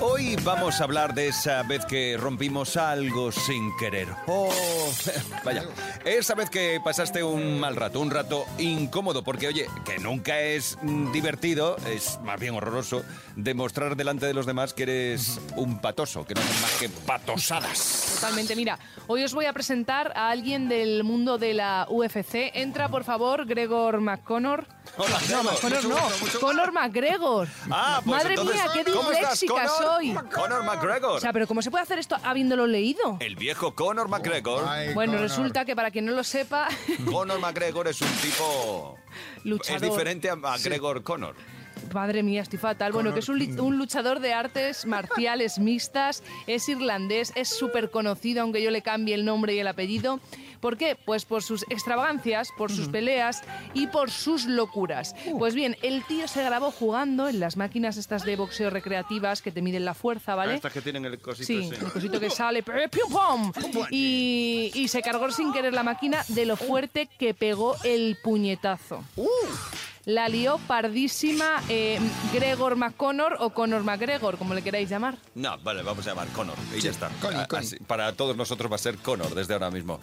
Hoy vamos a hablar de esa vez que rompimos algo sin querer. Oh, vaya, esa vez que pasaste un mal rato, un rato incómodo, porque oye, que nunca es mm, divertido, es más bien horroroso, demostrar delante de los demás que eres un patoso, que no son más que patosadas. Totalmente. Mira, hoy os voy a presentar a alguien del mundo de la UFC. Entra, por favor, Gregor McConnor. Hola, No, McConnor no. Conor McGregor. Ah, pues Madre entonces, mía, qué ¿cómo estás, disléxica Conor? soy. Conor McGregor. O sea, pero ¿cómo se puede hacer esto habiéndolo leído? El viejo Conor McGregor. Ay, Bueno, Conor. resulta que para quien no lo sepa, Conor McGregor es un tipo... luchador. Es diferente a McGregor Conor. Madre mía, estoy fatal. Bueno, que es un, un luchador de artes marciales mixtas, es irlandés, es súper conocido, aunque yo le cambie el nombre y el apellido. ¿Por qué? Pues por sus extravagancias, por sus peleas y por sus locuras. Pues bien, el tío se grabó jugando en las máquinas estas de boxeo recreativas que te miden la fuerza, ¿vale? Ah, Estas que tienen el cosito Sí, ese. el cosito que sale, ¡pium, pum! Y, y se cargó sin querer la máquina de lo fuerte que pegó el puñetazo. La lió pardísima eh, Gregor McConnor o Conor McGregor, como le queráis llamar. No, vale, vamos a llamar Conor y ya está. Connie, Ah, Connie. así, para todos nosotros va a ser Conor desde ahora mismo.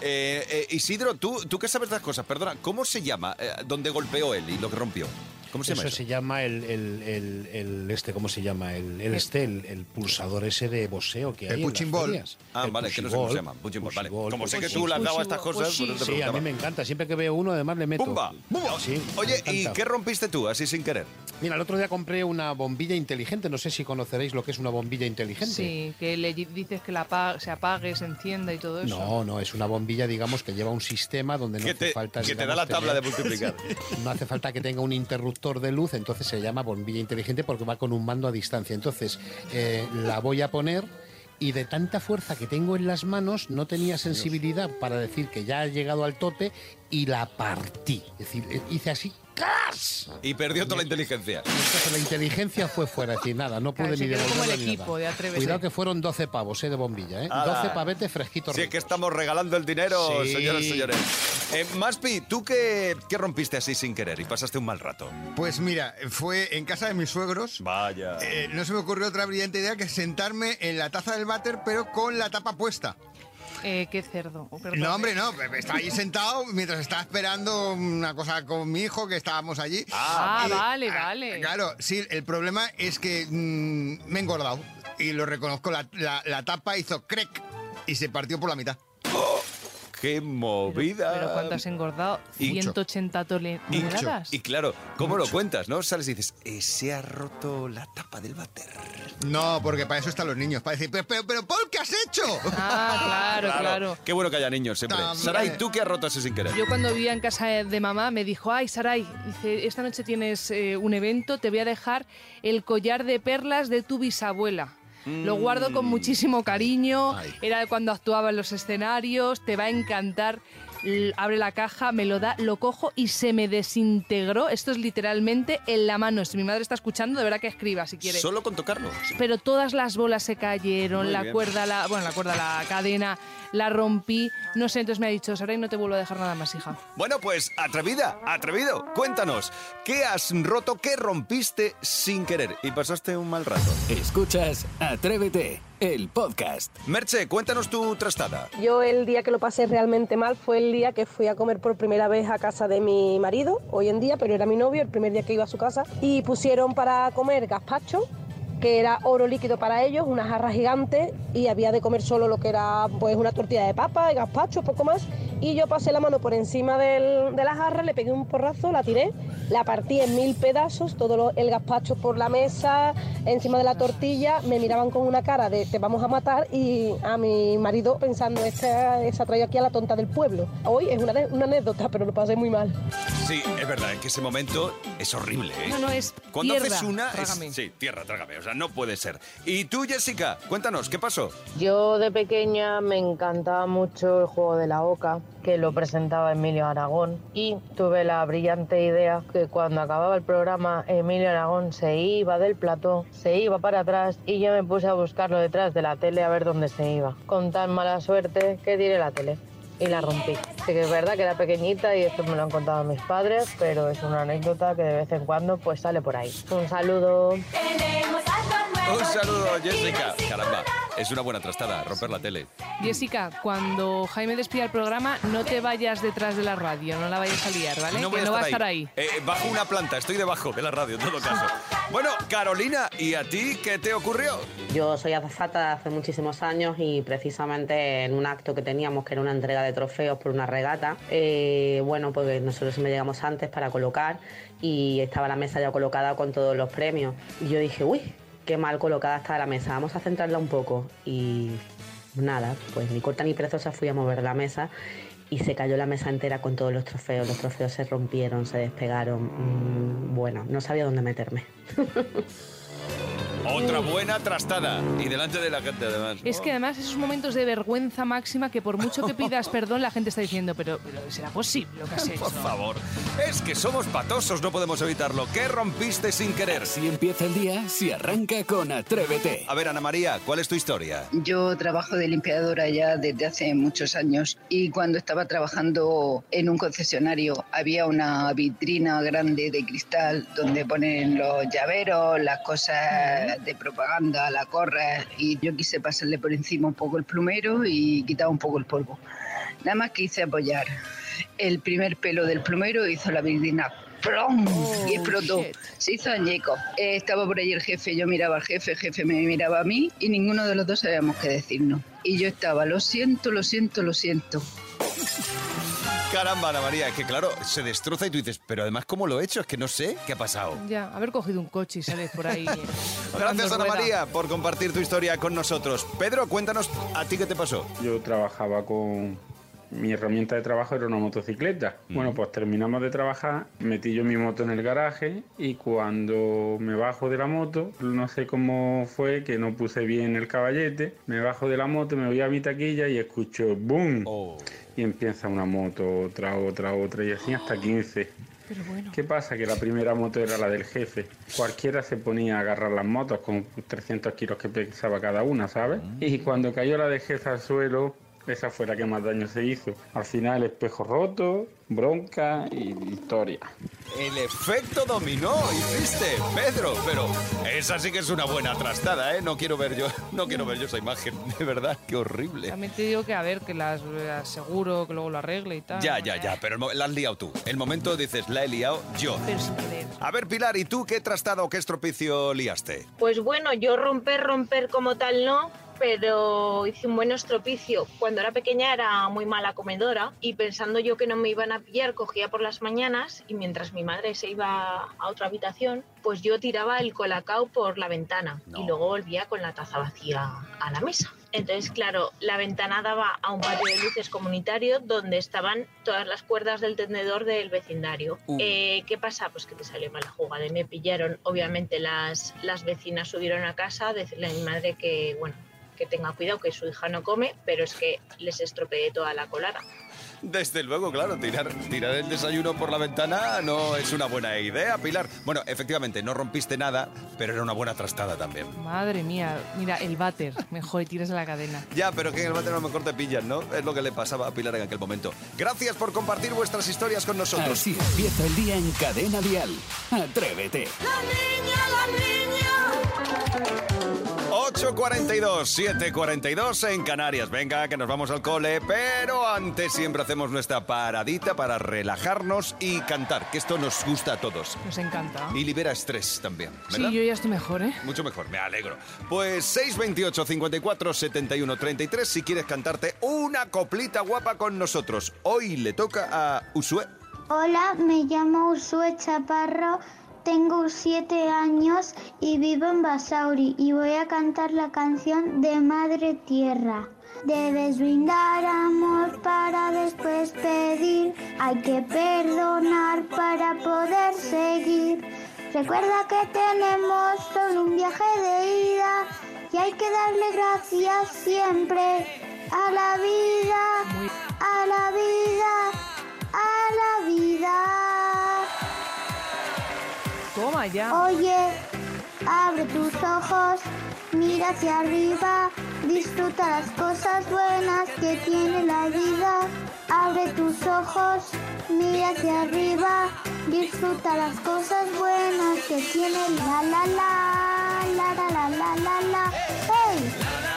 Eh, eh, Isidro, ¿tú, tú qué sabes de las cosas, perdona, ¿cómo se llama eh, donde golpeó él y lo que rompió? ¿Cómo se Eso llama eso? se llama el, el, el, el- este, ¿cómo se llama? El, el este, el, el pulsador ese de boxeo que El hay en las punching ball. ferias. Ah, El vale, que no sé cómo se llama. Punching ball, vale. pushing ball, Como sé que tú le has dado a estas cosas, pues por eso te Sí, a mí me encanta. Siempre que veo uno, además le meto. ¡Pumba! Sí, Oye, ¿y qué rompiste tú así sin querer? Mira, el otro día compré una bombilla inteligente. No sé si conoceréis lo que es una bombilla inteligente. Sí, que le di- dices que la se apague, se encienda y todo eso. No, no, es una bombilla, digamos, que lleva un sistema donde no hace te, falta. que te da digamos, la tabla de multiplicar. No hace falta que tenga un interruptor de luz, entonces se llama bombilla inteligente porque va con un mando a distancia. Entonces, eh, la voy a poner y de tanta fuerza que tengo en las manos, no tenía sensibilidad para decir que ya ha llegado al tope y la partí. Es decir, eh, hice así, ¡clas! y perdió toda la inteligencia. Entonces la inteligencia fue fuera, es decir, nada, no pude Claro, ni como devolverla el ni equipo nada. de. Cuidado que fueron 12 pavos, eh, de bombilla, ¿eh? Ala. 12 pavetes fresquitos. Si es que estamos regalando el dinero, Sí. señoras y señores. Eh, Maspi, ¿tú qué, qué rompiste así sin querer y pasaste un mal rato? Pues mira, fue en casa de mis suegros. Vaya. Eh, no se me ocurrió otra brillante idea que sentarme en la taza del váter, pero con la tapa puesta. Eh, qué cerdo. Oh, perdón. No, hombre, no. Estaba ahí sentado mientras estaba esperando una cosa con mi hijo, que estábamos allí. Ah, Y- vale, ah, vale. Claro, sí, el problema es que mm, me he engordado. Y lo reconozco, la, la- la tapa hizo crec y se partió por la mitad. ¡Qué Pero, movida! pero ¿cuánto has engordado? Y- 180 tole- Y, toneladas. y claro, ¿cómo lo cuentas, no? Sales y dices, "Eh, se ha roto la tapa del váter. No, porque para eso están los niños, para decir, pero, pero, pero Paul, ¿qué has hecho? Ah, claro, claro. Qué bueno que haya niños siempre. También. Saray, ¿tú qué has roto así sin querer? Yo cuando vivía en casa de mamá me dijo, ay Saray, dice, esta noche tienes eh, un evento, te voy a dejar el collar de perlas de tu bisabuela. Lo guardo con muchísimo cariño, Ay. era cuando actuaba en los escenarios, te va a encantar. Abre la caja, me lo da, lo cojo y se me desintegró. Esto es literalmente en la mano. Si mi madre está escuchando, de verdad que escriba si quiere. Solo con tocarlo. pero todas las bolas se cayeron, Muy la bien. cuerda, la, bueno, la cuerda, la cadena, la rompí, no sé, entonces me ha dicho, Saray, no te vuelvo a dejar nada más, hija. Bueno, pues atrevida, atrevido. Cuéntanos, ¿qué has roto, qué rompiste sin querer y pasaste un mal rato? Escuchas Atrévete, el podcast. Merche, cuéntanos tu trastada. Yo el día que lo pasé realmente mal fue el día que fui a comer por primera vez a casa de mi marido, hoy en día, pero era mi novio, el primer día que iba a su casa, y pusieron para comer gazpacho, que era oro líquido para ellos, una jarra gigante, y había de comer solo lo que era pues una tortilla de papa, y gazpacho, poco más, y yo pasé la mano por encima del- de la jarra, le pegué un porrazo, la tiré, la partí en mil pedazos, todo lo- el gazpacho por la mesa, encima de la tortilla, me miraban con una cara de te vamos a matar y a mi marido pensando, esta se ha traído aquí a la tonta del pueblo. Hoy es una, una anécdota, pero lo pasé muy mal. Sí, es verdad, es que ese momento es horrible, ¿eh? No, no, es Cuando tierra, haces una... es- trágame. sí, tierra, trágame. O sea, no puede ser. Y tú, Jessica, cuéntanos, ¿qué pasó? Yo de pequeña me encantaba mucho el juego de la oca, que lo presentaba Emilio Aragón, y tuve la brillante idea que cuando acababa el programa Emilio Aragón se iba del plató, se iba para atrás y yo me puse a buscarlo detrás de la tele a ver dónde se iba. Con tan mala suerte que tiré la tele y la rompí. Sí que es verdad que era pequeñita y esto me lo han contado mis padres, pero es una anécdota que de vez en cuando pues sale por ahí. Un saludo. Un saludo, Jessica. Caramba, es una buena trastada, romper la tele. Jessica, cuando Jaime despida el programa, no te vayas detrás de la radio, no la vayas a liar, ¿vale? No que voy a no va a estar estar ahí. ahí. Eh, bajo una planta, estoy debajo de la radio, en todo caso. Bueno, Carolina, ¿y a ti qué te ocurrió? Yo soy azafata hace muchísimos años y precisamente en un acto que teníamos, que era una entrega de trofeos por una regata, eh, bueno, pues nosotros siempre llegamos antes para colocar y estaba la mesa ya colocada con todos los premios. Y yo dije, uy, qué mal colocada está la mesa, vamos a centrarla un poco. Y nada, pues ni corta ni perezosa fui a mover la mesa y se cayó la mesa entera con todos los trofeos. Los trofeos se rompieron, se despegaron. Mm, bueno, no sabía dónde meterme. Otra buena trastada. Y delante de la gente, además. Es que además esos momentos de vergüenza máxima que por mucho que pidas perdón la gente está diciendo, pero, pero ¿será posible lo que has hecho? Por favor. Es que somos patosos, no podemos evitarlo. ¿Qué rompiste sin querer? Si empieza el día, si arranca con Atrévete. A ver, Ana María, ¿cuál es tu historia? Yo trabajo de limpiadora ya desde hace muchos años y cuando estaba trabajando en un concesionario había una vitrina grande de cristal donde ponen los llaveros, las cosas de propaganda, la correa y yo quise pasarle por encima un poco el plumero y quitar un poco el polvo. Nada más quise apoyar el primer pelo del plumero hizo la vitrina ¡plom! y explotó. shit. Se hizo añeco. Eh, estaba por ahí el jefe, yo miraba al jefe, el jefe me miraba a mí y ninguno de los dos sabíamos qué decirnos. Y yo estaba, lo siento, lo siento, lo siento. Caramba, Ana María, es que claro, se destroza y tú dices, pero además, ¿cómo lo he hecho? Es que no sé qué ha pasado. Ya, haber cogido un coche y sales por ahí. Gracias, Ana rueda. María, por compartir tu historia con nosotros. Pedro, cuéntanos a ti qué te pasó. Yo trabajaba con... Mi herramienta de trabajo era una motocicleta. Bueno, pues terminamos de trabajar, metí yo mi moto en el garaje y cuando me bajo de la moto, no sé cómo fue que no puse bien el caballete, me bajo de la moto, me voy a mi taquilla y escucho ¡boom! Oh. Y empieza una moto, otra, otra, otra y así hasta 15. Pero bueno. ¿Qué pasa? Que la primera moto era la del jefe. Cualquiera se ponía a agarrar las motos con 300 kilos que pesaba cada una, ¿sabes? Y cuando cayó la del jefe al suelo, esa fue la que más daño se hizo. Al final, espejo roto, bronca y historia. El efecto dominó, hiciste, Pedro. Pero esa sí que es una buena trastada, ¿eh? No quiero ver yo, no quiero ver yo esa imagen. De verdad, qué horrible. También te digo que a ver, que las aseguro, que luego lo arregle y tal. Ya, ya, ya, pero la has liado tú. El momento dices, la he liado yo. Pero sin querer. A ver, Pilar, ¿y tú qué trastada o qué estropicio liaste? Pues bueno, yo romper, romper como tal no, pero hice un buen estropicio. Cuando era pequeña era muy mala comedora y pensando yo que no me iban a pillar, cogía por las mañanas y mientras mi madre se iba a otra habitación, pues yo tiraba el colacao por la ventana y luego volvía con la taza vacía a la mesa. Entonces, claro, la ventana daba a un patio de luces comunitario donde estaban todas las cuerdas del tendedor del vecindario. Uh. Eh, ¿Qué pasa? Pues que te salió mala jugada y me pillaron. Obviamente las, las vecinas subieron a casa a decirle a mi madre que, bueno, que tenga cuidado, que su hija no come, pero es que les estropeé toda la colada. Desde luego, claro, tirar, tirar el desayuno por la ventana no es una buena idea, Pilar. Bueno, efectivamente, no rompiste nada, pero era una buena trastada también. Madre mía, mira, el váter. Mejor, tiras la cadena. Ya, pero que en el váter a lo mejor te pillan, ¿no? Es lo que le pasaba a Pilar en aquel momento. Gracias por compartir vuestras historias con nosotros. Así empieza el día en Cadena Dial. Atrévete. 8.42, 7.42 en Canarias. Venga, que nos vamos al cole, pero antes siempre hacemos nuestra paradita para relajarnos y cantar, que esto nos gusta a todos. Nos encanta. Y libera estrés también, ¿verdad? Sí, yo ya estoy mejor, ¿eh? Mucho mejor, me alegro. Pues 628 54 71 33 si quieres cantarte una coplita guapa con nosotros. Hoy le toca a Usue. Hola, me llamo Usue Chaparro, tengo siete años y vivo en Basauri y voy a cantar la canción de Madre Tierra. Debes brindar amor para después pedir Hay que perdonar para poder seguir. Recuerda que tenemos solo un viaje de ida y hay que darle gracias siempre a la vida, a la vida, a la vida. Oye, abre tus ojos, mira hacia arriba, disfruta las cosas buenas que tiene la vida. Abre tus ojos, mira hacia arriba, disfruta las cosas buenas que tiene la la la la la la la la la. ¡Hey!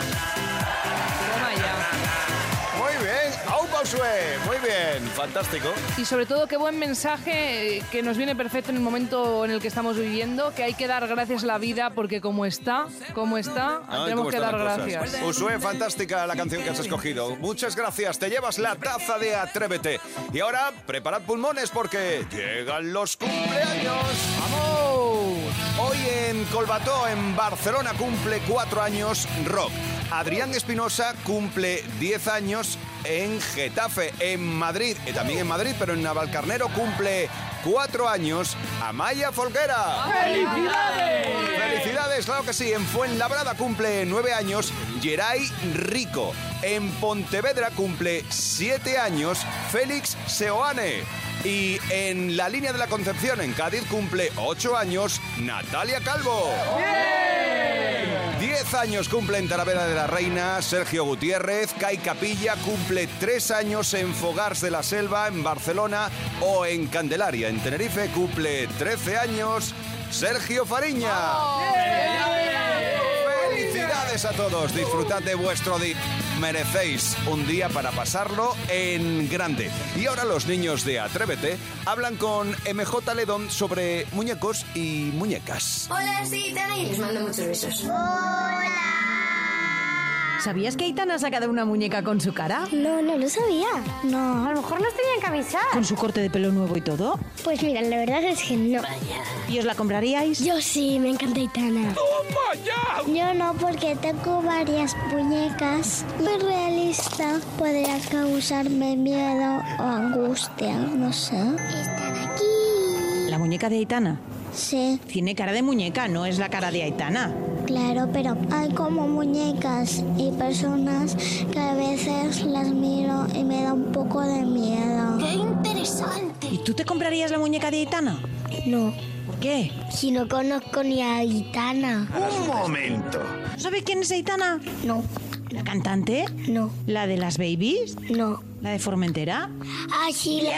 Pausue, muy bien, fantástico. Y sobre todo, qué buen mensaje eh, que nos viene perfecto en el momento en el que estamos viviendo, que hay que dar gracias a la vida porque como está, como está, tenemos que dar gracias. Usue, fantástica la canción que has escogido. Muchas gracias, te llevas la taza de Atrévete. Y ahora, preparad pulmones porque llegan los cumpleaños. ¡Vamos! Hoy en Colbató, en Barcelona, cumple cuatro años Rock. Adrián Espinosa cumple 10 años en Getafe, en Madrid. Y también en Madrid, pero en Navalcarnero cumple cuatro años Amaya Folguera. ¡Felicidades! ¡Felicidades! Claro que sí. En Fuenlabrada cumple nueve años Geray Rico. En Pontevedra cumple siete años Félix Seoane. Y en la línea de la Concepción, en Cádiz, cumple ocho años Natalia Calvo. 10 años cumple en Talavera de la Reina Sergio Gutiérrez, Kai Capilla cumple 3 años en Fogars de la Selva en Barcelona o en Candelaria en Tenerife cumple 13 años Sergio Fariña. Felicidades a todos, disfrutad de vuestro día. Merecéis un día para pasarlo en grande. Y ahora los niños de Atrévete hablan con MJ Ledón sobre muñecos y muñecas. Hola, soy Itana y les mando muchos besos. ¿Sabías que Aitana ha sacado una muñeca con su cara? No, no lo sabía. No, a lo mejor nos tenían que avisar. ¿Con su corte de pelo nuevo y todo? Pues mira, la verdad es que no. ¿Y os la compraríais? Yo sí, me encanta Itana. Yo no, porque tengo varias muñecas. Muy realista. Podría causarme miedo o angustia, no sé. Están aquí. ¿La muñeca de Aitana? Sí, Tiene cara de muñeca, no es la cara de Aitana. Claro, pero hay como muñecas y personas que a veces las miro y me da un poco de miedo. ¡Qué interesante! ¿Y tú te comprarías la muñeca de Aitana? No. ¿Por qué? Si no conozco ni a Aitana. Un momento. ¿Sabes quién es Aitana? No. ¿La cantante? No. ¿La de las babies? No. ¿La de Formentera? Ah, sí.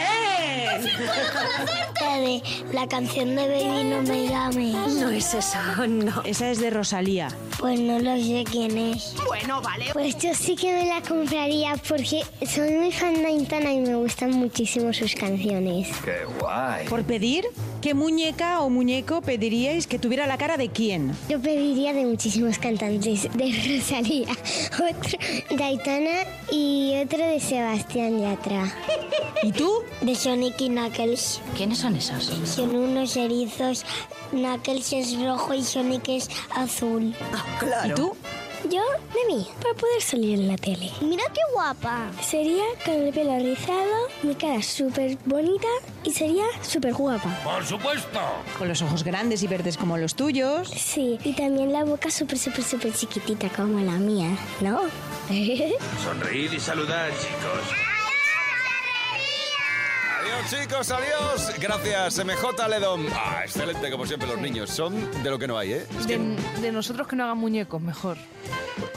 La de la canción de Baby No Me Llames. No es esa, no. Esa es de Rosalía. Pues no lo sé quién es. Bueno, vale. Pues yo sí que me la compraría porque soy muy fan de Aitana y me gustan muchísimo sus canciones. ¡Qué guay! ¿Por pedir? ¿Qué muñeca o muñeco pediríais que tuviera la cara de quién? Yo pediría de muchísimos cantantes, de Rosalía, otro de Aitana y otro de Sebastián Yatra. ¿Y tú? De Sonic y Knuckles. ¿Quiénes son esos? Son unos erizos. Knuckles es rojo y Sonic es azul. ¿Y tú? Yo, de mí, para poder salir en la tele. Mira qué guapa. Sería con el pelo rizado, mi cara súper bonita y sería súper guapa. ¡Por supuesto! Con los ojos grandes y verdes como los tuyos. Sí, y también la boca súper, súper, súper chiquitita como la mía, ¿no? Sonreír y saludar, chicos. Chicos, adiós. Gracias, MJ Ledón. Ah, excelente como siempre los niños. Son de lo que no hay, ¿eh? Es que De, de nosotros que no hagan muñecos, mejor.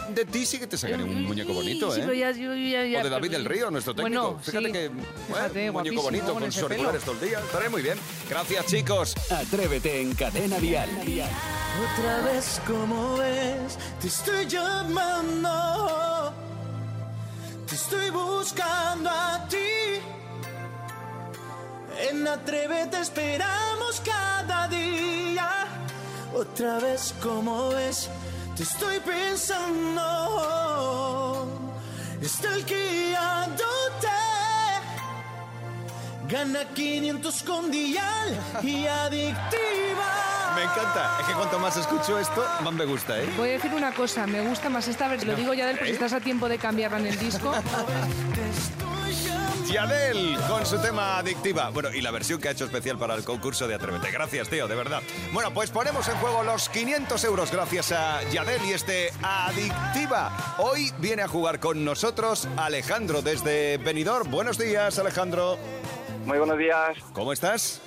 de ti sí que te sacaré un muñeco bonito, Sí, ¿eh? pero ya, yo- ya- ya- o de David del Río, nuestro técnico. Bueno, Fíjate sí. que bueno, Fíjate, un muñeco bonito con auriculares todo el día. Estaré muy bien. Gracias, chicos. Atrévete en Cadena Dial. Otra vez como ves, te estoy llamando, te estoy buscando a ti. En Atrévete esperamos cada día. Otra vez como ves, te estoy pensando. Stalkeándote. Gana 500 con Dial y adictiva. Me encanta. Es que cuanto más escucho esto, más me gusta, ¿eh? Voy a decir una cosa, me gusta más esta vez, lo digo ya del, ¿Eh? estás a tiempo de cambiarla en el disco. Yadel con su tema Adictiva. Bueno, y la versión que ha hecho especial para el concurso de Atrévete. Gracias, tío, de verdad. Bueno, pues ponemos en juego los 500 euros gracias a Yadel y este Adictiva. Hoy viene a jugar con nosotros Alejandro desde Benidorm. Buenos días, Alejandro. Muy buenos días. ¿Cómo estás?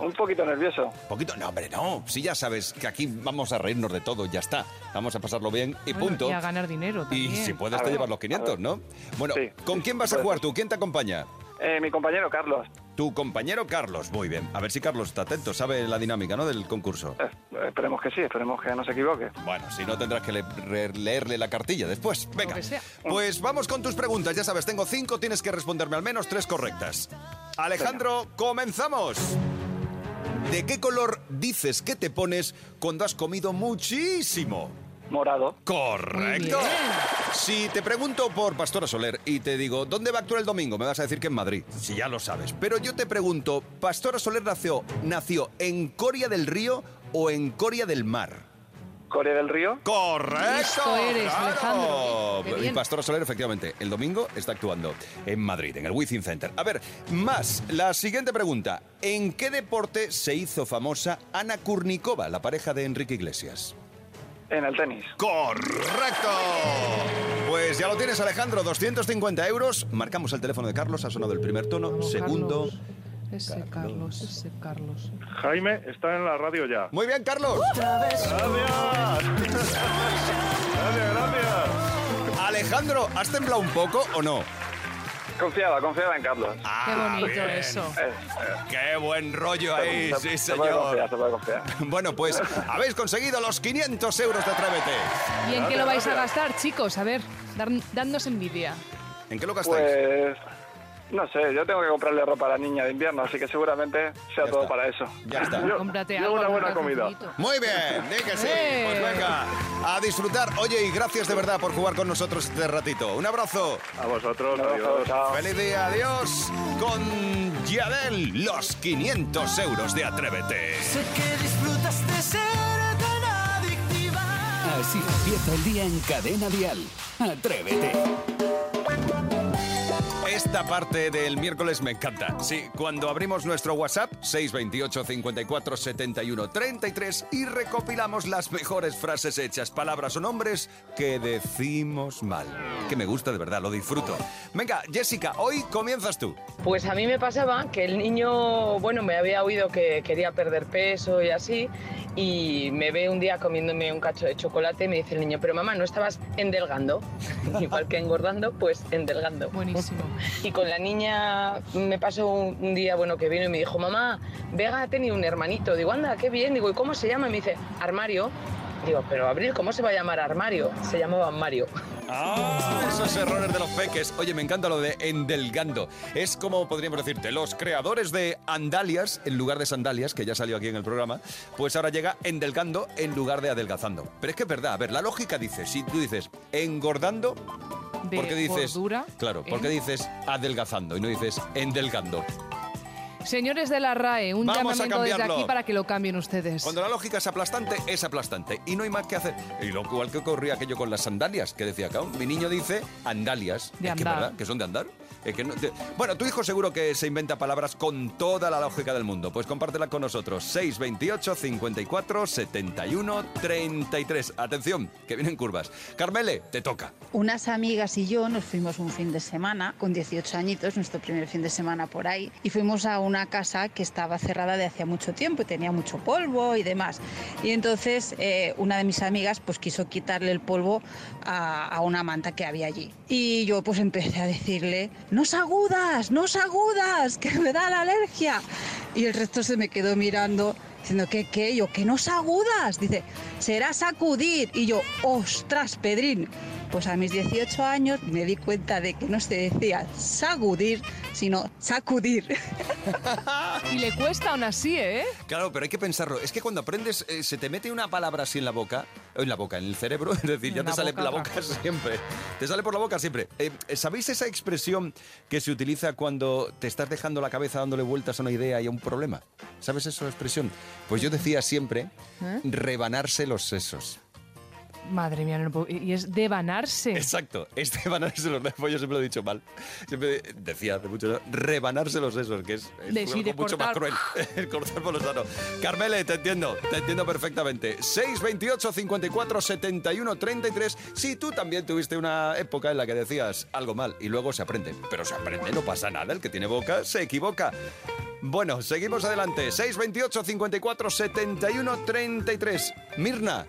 Un poquito nervioso. Poquito, no, hombre, no. Si ya sabes que aquí vamos a reírnos de todo, ya está. Vamos a pasarlo bien y Bueno, punto. Y a ganar dinero Y también. si puedes A te ver, llevas los a 500, ver. ¿no? Bueno, Sí, ¿con quién vas a jugar tú? ¿Quién te acompaña? Eh, mi compañero Carlos. Tu compañero Carlos. Muy bien. A ver si Carlos está atento, sabe la dinámica, ¿no? Del concurso. Eh, esperemos que sí, esperemos que no se equivoque. Bueno, si no tendrás que le- leerle la cartilla después. Venga. que sea. Pues vamos con tus preguntas. Ya sabes, tengo cinco, tienes que responderme al menos tres correctas. Alejandro, comenzamos. ¿De qué color dices que te pones cuando has comido muchísimo? Morado. Correcto. Si te pregunto por Pastora Soler y te digo, ¿dónde va a actuar el domingo? Me vas a decir que en Madrid, si ya lo sabes. Pero yo te pregunto, ¿Pastora Soler nació, nació en Coria del Río o en Coria del Mar? Corea del Río. ¡Correcto! Eres, ¡Claro! Y. Pastora Soler, efectivamente, el domingo está actuando en Madrid, en el Wizzing Center. A ver, más, la siguiente pregunta. ¿En qué deporte se hizo famosa Ana Kurnikova, la pareja de Enrique Iglesias? En el tenis. ¡Correcto! Pues ya lo tienes, Alejandro, 250 euros. Marcamos el teléfono de Carlos, ha sonado el primer tono. Segundo. Carlos. Ese Carlos, ese Carlos. Jaime está en la radio ya. Muy bien, Carlos. Gracias. Gracias, gracias. Alejandro, ¿has temblado un poco o no? Confiaba, confiaba en Carlos. Qué bonito Ah, bien. eso. Eh, eh, ¡Qué buen rollo ahí! se- Sí, se puede señor. confiar, se puede confiar. Bueno, pues habéis conseguido los 500 euros de Atrévete. ¿Y en qué lo vais a gastar, chicos? A ver, dar- dadnos envidia. ¿En qué lo gastáis? Pues. No sé, yo tengo que comprarle ropa a la niña de invierno, así que seguramente sea Ya todo está. para eso. Ya está. Yo- Cómprate yo algo. una buena comida. Muy bien, di que sí. ¡Eh! Pues venga, a disfrutar. Oye, y gracias de verdad por jugar con nosotros este ratito. Un abrazo. A vosotros, abrazo, adiós. chao. Feliz día, adiós. Con Yadel, los 500 euros de Atrévete. Sé que disfrutas de ser tan adictiva. Así empieza el día en Cadena Dial. Atrévete. Esta parte del miércoles me encanta. Sí, cuando abrimos nuestro WhatsApp, 628 54 71 33, y recopilamos las mejores frases hechas, palabras o nombres que decimos mal. Que me gusta de verdad, lo disfruto. Venga, Jessica, hoy comienzas tú. Pues a mí me pasaba que el niño, bueno, me había oído que quería perder peso y así, y me ve un día comiéndome un cacho de chocolate y me dice el niño, pero mamá, ¿no estabas endelgando? Igual que engordando, pues endelgando. Buenísimo. Y con la niña me pasó un, día, bueno, que vino y me dijo, mamá, Vega ha tenido un hermanito. Digo, anda, qué bien. Digo, ¿y cómo se llama? Y me dice, Armario. Digo, pero Abril, ¿cómo se va a llamar Armario? Se llamaba Mario. Ah, esos errores de los peques. Oye, me encanta lo de endelgando. Es como podríamos decirte, los creadores de Andalias, en lugar de sandalias, que ya salió aquí en el programa, pues ahora llega endelgando en lugar de adelgazando. Pero es que es verdad, a ver, la lógica dice, si tú dices engordando, De ¿por qué dices? gordura, Claro, ¿por qué dices adelgazando y no dices endelgando? Señores de la RAE, un Vamos llamamiento desde aquí para que lo cambien ustedes. Cuando la lógica es aplastante, es aplastante. Y no hay más que hacer. Y lo igual que ocurría aquello con las sandalias, que decía acá. Mi niño dice andalias. De es que, andar. ¿verdad? Que son de andar. Es que no- de- Bueno, tu hijo seguro que se inventa palabras con toda la lógica del mundo. Pues compártela con nosotros. 628 54 71 33. Atención, que vienen curvas. Carmele, te toca. Unas amigas y yo nos fuimos un fin de semana, con 18 añitos, nuestro primer fin de semana por ahí, y fuimos a una casa que estaba cerrada de hacía mucho tiempo y tenía mucho polvo y demás. Y entonces eh, una de mis amigas pues quiso quitarle el polvo a, una manta que había allí. Y yo pues empecé a decirle, no agudas, no agudas, que me da la alergia. Y el resto se me quedó mirando diciendo que qué, yo que no agudas. Dice, será sacudir. Y yo, ostras, Pedrín. Pues a mis 18 años me di cuenta de que no se decía sacudir, sino sacudir. Y le cuesta aún así, ¿eh? Claro, pero hay que pensarlo. Es que cuando aprendes, eh, se te mete una palabra así en la boca, o en la boca, en el cerebro, es decir, ya te sale por la boca siempre. Te sale por la boca siempre. Eh, ¿Sabéis esa expresión que se utiliza cuando te estás dejando la cabeza dándole vueltas a una idea y a un problema? ¿Sabes esa expresión? Pues yo decía siempre, ¿Eh? rebanarse los sesos. Madre mía, no puedo- Y es devanarse. Exacto, es rebanarse los sesos. Yo siempre lo he dicho mal. Siempre decía hace mucho, rebanarse los sesos, que es, sí, algo mucho más cruel. El cortar por lo sano. Carmele, te entiendo, te entiendo perfectamente. 628 54 71 33. Si tú también tuviste una época en la que decías algo mal y luego se aprende. Pero se aprende, no pasa nada. El que tiene boca se equivoca. Bueno, seguimos adelante. 628 54 71 33. Mirna.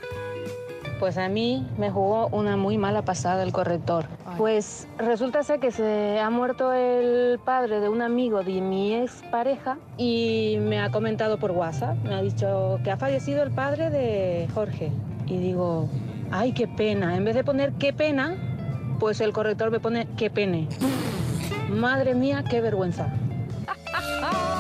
Pues a mí me jugó una muy mala pasada el corrector. Pues resulta ser que se ha muerto el padre de un amigo de mi expareja y me ha comentado por WhatsApp, me ha dicho que ha fallecido el padre de Jorge. Y digo, ay, qué pena. En vez de poner qué pena, pues el corrector me pone qué pene. Madre mía, qué vergüenza.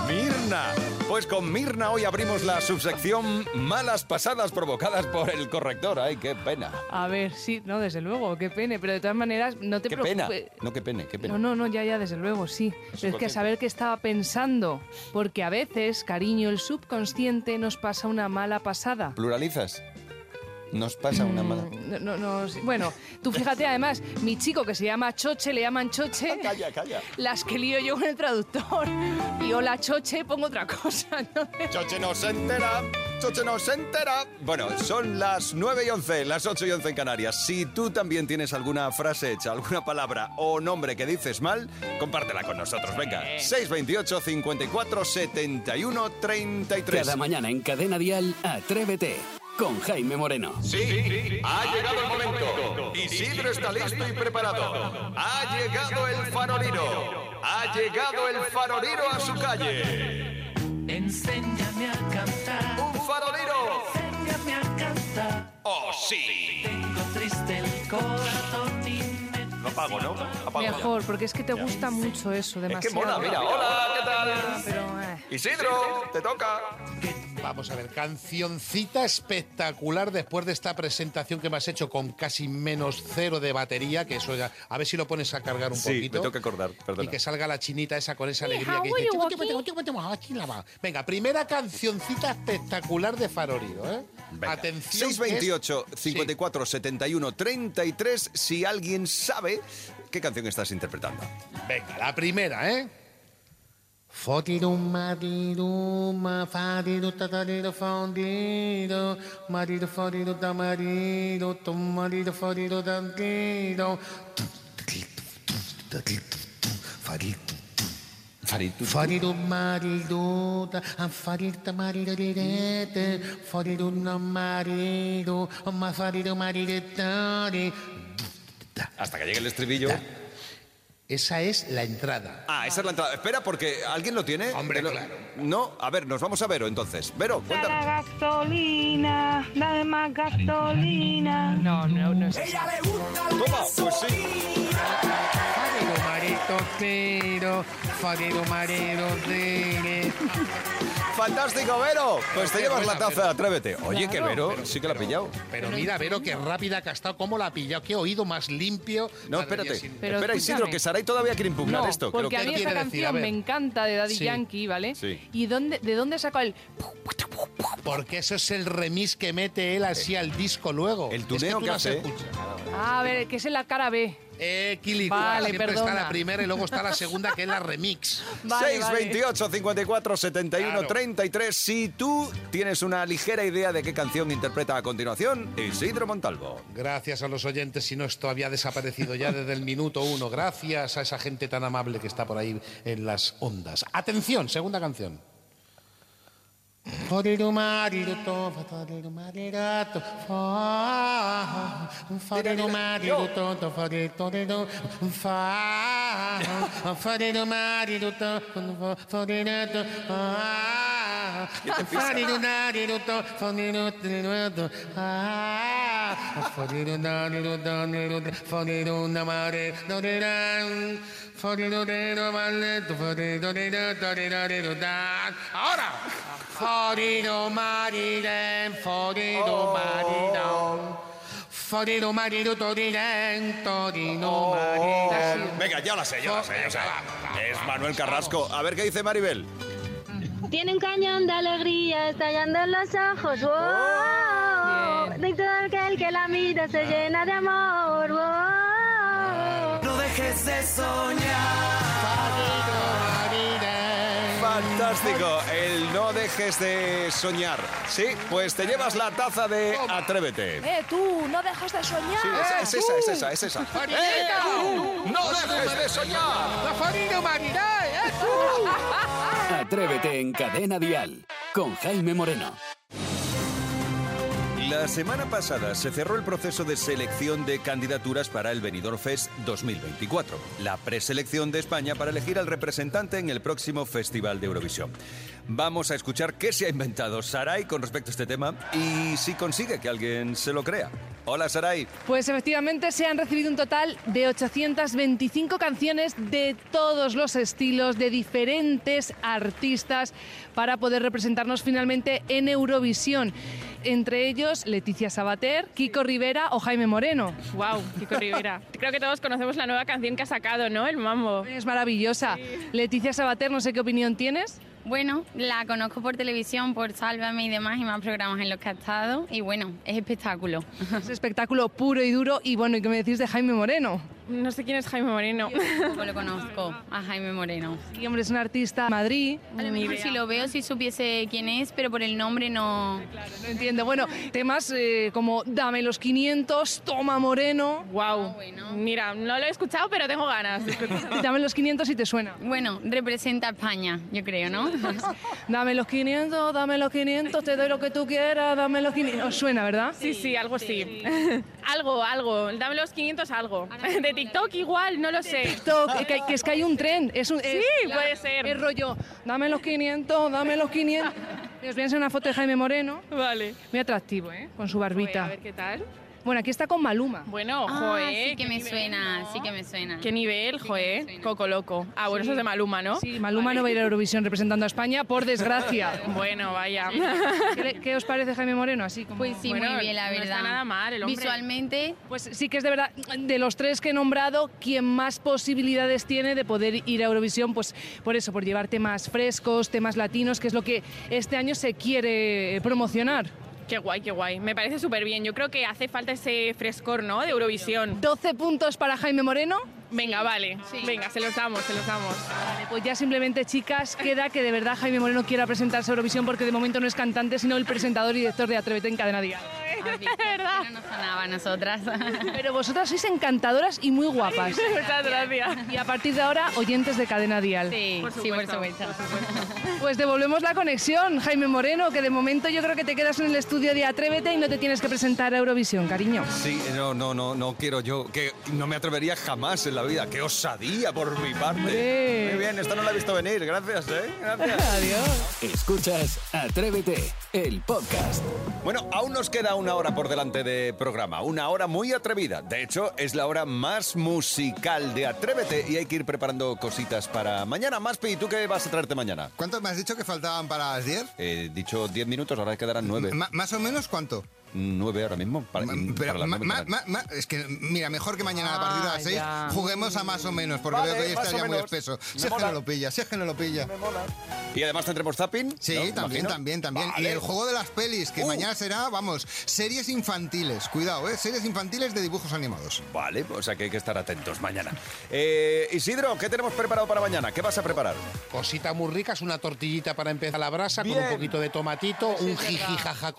Mirna. Pues con Mirna hoy abrimos la subsección Malas pasadas provocadas por el corrector. Ay, qué pena. A ver, sí, no, desde luego, qué pene. Pero de todas maneras, no te Qué pena. No, qué pena, qué pena. No, no, no, ya, ya, desde luego, sí. Pero es que a saber qué estaba pensando. Porque a veces, cariño, el subconsciente nos pasa una mala pasada. ¿Pluralizas? Nos pasa una mala... No, no, no, sí. bueno, tú fíjate, además, mi chico que se llama Choche, le llaman Choche. Calla, calla. Las que lío yo con el traductor. Y hola, Choche, pongo otra cosa. ¿no? Choche no se entera, Choche no se entera. Bueno, son las 9 y 11, las 8 y 11 en Canarias. Si tú también tienes alguna frase hecha, alguna palabra o nombre que dices mal, compártela con nosotros. Venga, 628 54 71 33. Cada mañana en Cadena Dial, Atrévete con Jaime Moreno. Sí, ha llegado el momento. Isidro está listo y preparado. Ha llegado el farolino. Ha llegado el farolino a su calle. Enséñame a cantar. Un farolino. Enséñame a cantar. Oh, sí. Tengo triste el corazón apago, ¿no? Apago ya. Mejor, porque es que te gusta mucho eso, Es que demasiado. mola, mira. Hola, ¿qué tal? Pero, eh. Isidro, te toca. Vamos a ver, cancioncita espectacular después de esta presentación que me has hecho con casi menos cero de batería, que eso ya, a ver si lo pones a cargar un Sí, poquito. me tengo que acordar, Y perdona. que salga la chinita esa con esa alegría que dice. Venga, primera cancioncita espectacular de Faroliro, ¿eh? Venga. Atención. que es- 628 54 71 33 si alguien sabe qué canción estás interpretando. Venga, la primera, ¿eh? Fodido marido, ma fadido tatarido fondido, marido fodido da marido, tu marido fodido dandido. Fodido marido, da fadido marido direte, fodido no marido, ma fadido marido tari. Hasta que llegue el estribillo. Esa es la entrada. Ah, esa es la entrada. Espera, porque ¿alguien lo tiene? Hombre, ¿Te lo- claro. No, a ver, nos vamos a Vero entonces. Vero, cuéntanos. gasolina, dame más gasolina. No, no, no es eso. Toma, pues sí. Tiro, fadido marito tire. Fantástico, Vero. Pues te llevas la taza, atrévete. Oye, que Claro. Vero sí que la ha pillado. Pero mira, Vero, qué rápida que ha estado, cómo la ha pillado, qué oído más limpio. No, Madre espérate. sin- Pero Espera, Isidro, que Saray todavía quiere impugnar No, esto. que lo porque a que- mí ¿Qué esta quiere decir? A canción me encanta de Daddy Sí. Yankee, ¿vale? Sí. ¿Y dónde, de dónde sacó el...? Porque eso es el remix que mete él así al disco luego. El Es tuneo tú que hace. escuchado. Ah, a ver, que es en la cara B. Eh, Quilicua, Vale, siempre perdona. está la primera y luego está la segunda, que es la remix. Vale, vale. 628 54 71 Claro. 33 Si tú tienes una ligera idea de qué canción interpreta a continuación, Isidro Montalvo. Gracias a los oyentes, si no esto había desaparecido ya desde el minuto uno. Gracias a esa gente tan amable que está por ahí en las ondas. Atención, segunda canción. Fadildo marido tom, fadildo maridato, fa. Fadildo marido tom, tom fadildo tom, fa. Fadildo marido tom, fadildo tom, fa. Fadildo marido tom, fadildo tom, fa. Ahora. Forino mariren, forino mariren. Forino marido toriren, torino mariren. Venga, ya la sé, ya la sé, ya sé. Es Manuel Carrasco. A ver qué dice Maribel. Tiene un cañón de alegría estallando en los ojos. ¡Wow! De todo aquel que la mira se llena de amor. ¡Wow! No dejes de soñar. Fantástico, el no dejes de soñar. Sí, pues te llevas la taza de Atrévete. Eh, tú, no dejes de soñar. Sí, es, es esa, es esa, es esa. Farineta. ¡Eh, tú! ¡No dejes de soñar! La farina marina, eh, tú. Atrévete en Cadena Dial con Jaime Moreno. La semana pasada se cerró el proceso de selección de candidaturas para el Benidorm Fest 2024, la preselección de España para elegir al representante en el próximo Festival de Eurovisión. Vamos a escuchar qué se ha inventado Sarai con respecto a este tema y si consigue que alguien se lo crea. Hola Sarai. Pues efectivamente se han recibido un total de 825 canciones de todos los estilos, de diferentes artistas, para poder representarnos finalmente en Eurovisión. Entre ellos Leticia Sabater, Kiko Rivera o Jaime Moreno. Wow, Kiko Rivera. Creo que todos conocemos la nueva canción que ha sacado, ¿no? El Mambo. Es maravillosa. Leticia Sabater, no sé qué opinión tienes. Bueno, la conozco por televisión, por Sálvame y demás, y más programas en los que ha estado. Y bueno, es espectáculo. Es espectáculo puro y duro. Y bueno, ¿y qué me decís de Jaime Moreno? No sé quién es Jaime Moreno. Tampoco lo conozco, a Jaime Moreno. Y hombre, es un artista de Madrid. A lo mejor si lo veo, si supiese quién es, pero por el nombre no... No entiendo. Bueno, temas eh, como Dame los 500, Toma Moreno. Wow. Mira, no lo he escuchado, pero tengo ganas. Dame los 500 si te suena. Bueno, representa a España, yo creo, ¿no? Dame los 500, dame los 500, te doy lo que tú quieras, dame los 500. Os suena, ¿verdad? Sí, sí, algo sí. Algo, algo. Dame los 500, algo. De TikTok igual, no lo sé. TikTok, que, que es que hay un tren. Es un, Sí, es- puede ser. Es rollo, dame los 500, dame los 500. Os voy a enseñar una foto de Jaime Moreno. Vale. Muy atractivo, ¿eh? Con su a barbita. ver qué tal. Bueno, aquí está con Maluma. Bueno, Ah, joe. sí que me suena, sí que me suena. Qué nivel, joe. Coco loco. Ah, bueno, eso es de Maluma, ¿no? Sí, Maluma no va a ir a Eurovisión representando a España, por desgracia. Bueno, vaya. ¿Qué, le- qué os parece Jaime Moreno? Así como... Pues sí, Bueno, muy bien, la no verdad. está nada mal el hombre. Visualmente, Pues sí que es de verdad, de los tres que he nombrado, quien más posibilidades tiene de poder ir a Eurovisión, pues por eso, por llevar temas frescos, temas latinos, que es lo que este año se quiere eh, promocionar. Qué guay, qué guay. Me parece súper bien. Yo creo que hace falta ese frescor, ¿no? De Eurovisión. 12 puntos para Jaime Moreno. Venga, vale. Venga, se los damos, se los damos. Vale, pues ya simplemente, chicas, queda que de verdad Jaime Moreno quiera presentarse a Eurovisión porque de momento no es cantante, sino el presentador y director de Atrévete en Cadena ¿verdad? no nos sonaba a nosotras. Pero vosotras sois encantadoras y muy guapas. Muchas gracias. Y a partir de ahora, oyentes de Cadena Dial. Sí, Por sí, por supuesto, supuesto. Pues devolvemos la conexión, Jaime Moreno, que de momento yo creo que te quedas en el estudio de Atrévete y no te tienes que presentar a Eurovisión, cariño. Sí, no, no, no, no quiero yo, que no me atrevería jamás en la vida. ¡Qué osadía por mi parte! Hombre. Muy bien, esta no la he visto venir, gracias, ¿eh? Gracias. Adiós. Escuchas Atrévete, el podcast. Bueno, aún nos queda una hora por delante de programa, una hora muy atrevida. De hecho, es la hora más musical de Atrévete y hay que ir preparando cositas para mañana. Maspi, ¿tú qué vas a traerte mañana? ¿Cuánto me has dicho que faltaban para las 10? He dicho 10 minutos, ahora quedarán 9. Ma- ¿Más o menos cuánto? 9 ahora mismo. Para, Pero ma- ma- es que, mira, mejor que mañana a partir de Ah, las 6 ya. juguemos a más o menos, porque Vale, veo que hoy está ya muy menos. espeso. Me Si es que mola. no lo pilla, si es que no lo pilla. Y además tendremos zapping. Sí, ¿no? también, también, también. Vale. Y el juego de las pelis, que Uh. mañana será, vamos, series infantiles. Cuidado, ¿eh? Series infantiles de dibujos animados. Vale, o sea que hay que estar atentos mañana. Eh, Isidro, ¿qué tenemos preparado para mañana? ¿Qué vas a preparar? Cosita muy rica, es una tortillita para empezar la brasa con un poquito de tomatito, un jiji jaja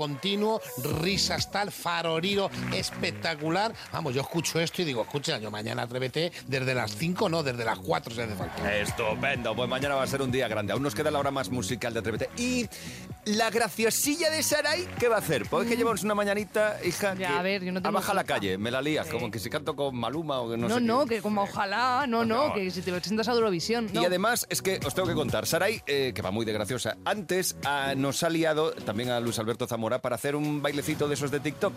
risas tal, farorido espectacular. Vamos, yo escucho esto y digo, escucha, yo mañana atrévete desde las 5, no, desde las 4 si hace falta. Estupendo, pues mañana va a ser un día grande. Aún nos queda la hora más musical de Atrévete. Y la graciosilla de Sarai, ¿qué va a hacer? Pues es que llevamos una mañanita, hija, Ya, que a ver, yo no tengo baja a la calle, me la lías, como que si canto con Maluma o que no, No, sé no, qué. que como ojalá, no, no, No. que si te presentas a Eurovisión. no. Y además es que os tengo que contar, Sarai, eh, que va muy de graciosa, antes ah, nos ha liado también a Luis Alberto Zamora para hacer un bailecito de esos de TikTok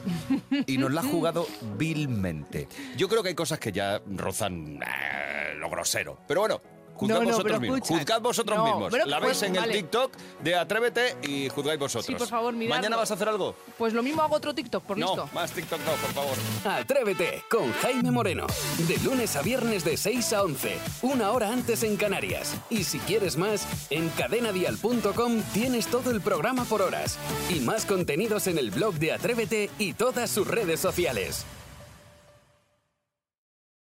y nos la ha jugado vilmente. Yo creo que hay cosas que ya rozan eh, lo grosero. Pero bueno, juzgad No, no, vosotros mismos. Juzgad vosotros No, mismos. pero la pues, veis en el. TikTok de Atrévete y juzgáis vosotros. Sí, por favor, miradlo. ¿Mañana vas a hacer algo? Pues lo mismo hago otro TikTok, por listo. No, más TikTok no, por favor. Atrévete con Jaime Moreno. De lunes a viernes de 6 a 11, una hora antes en Canarias. Y si quieres más, en cadenadial.com tienes todo el programa por horas. Y más contenidos en el blog de Atrévete y todas sus redes sociales.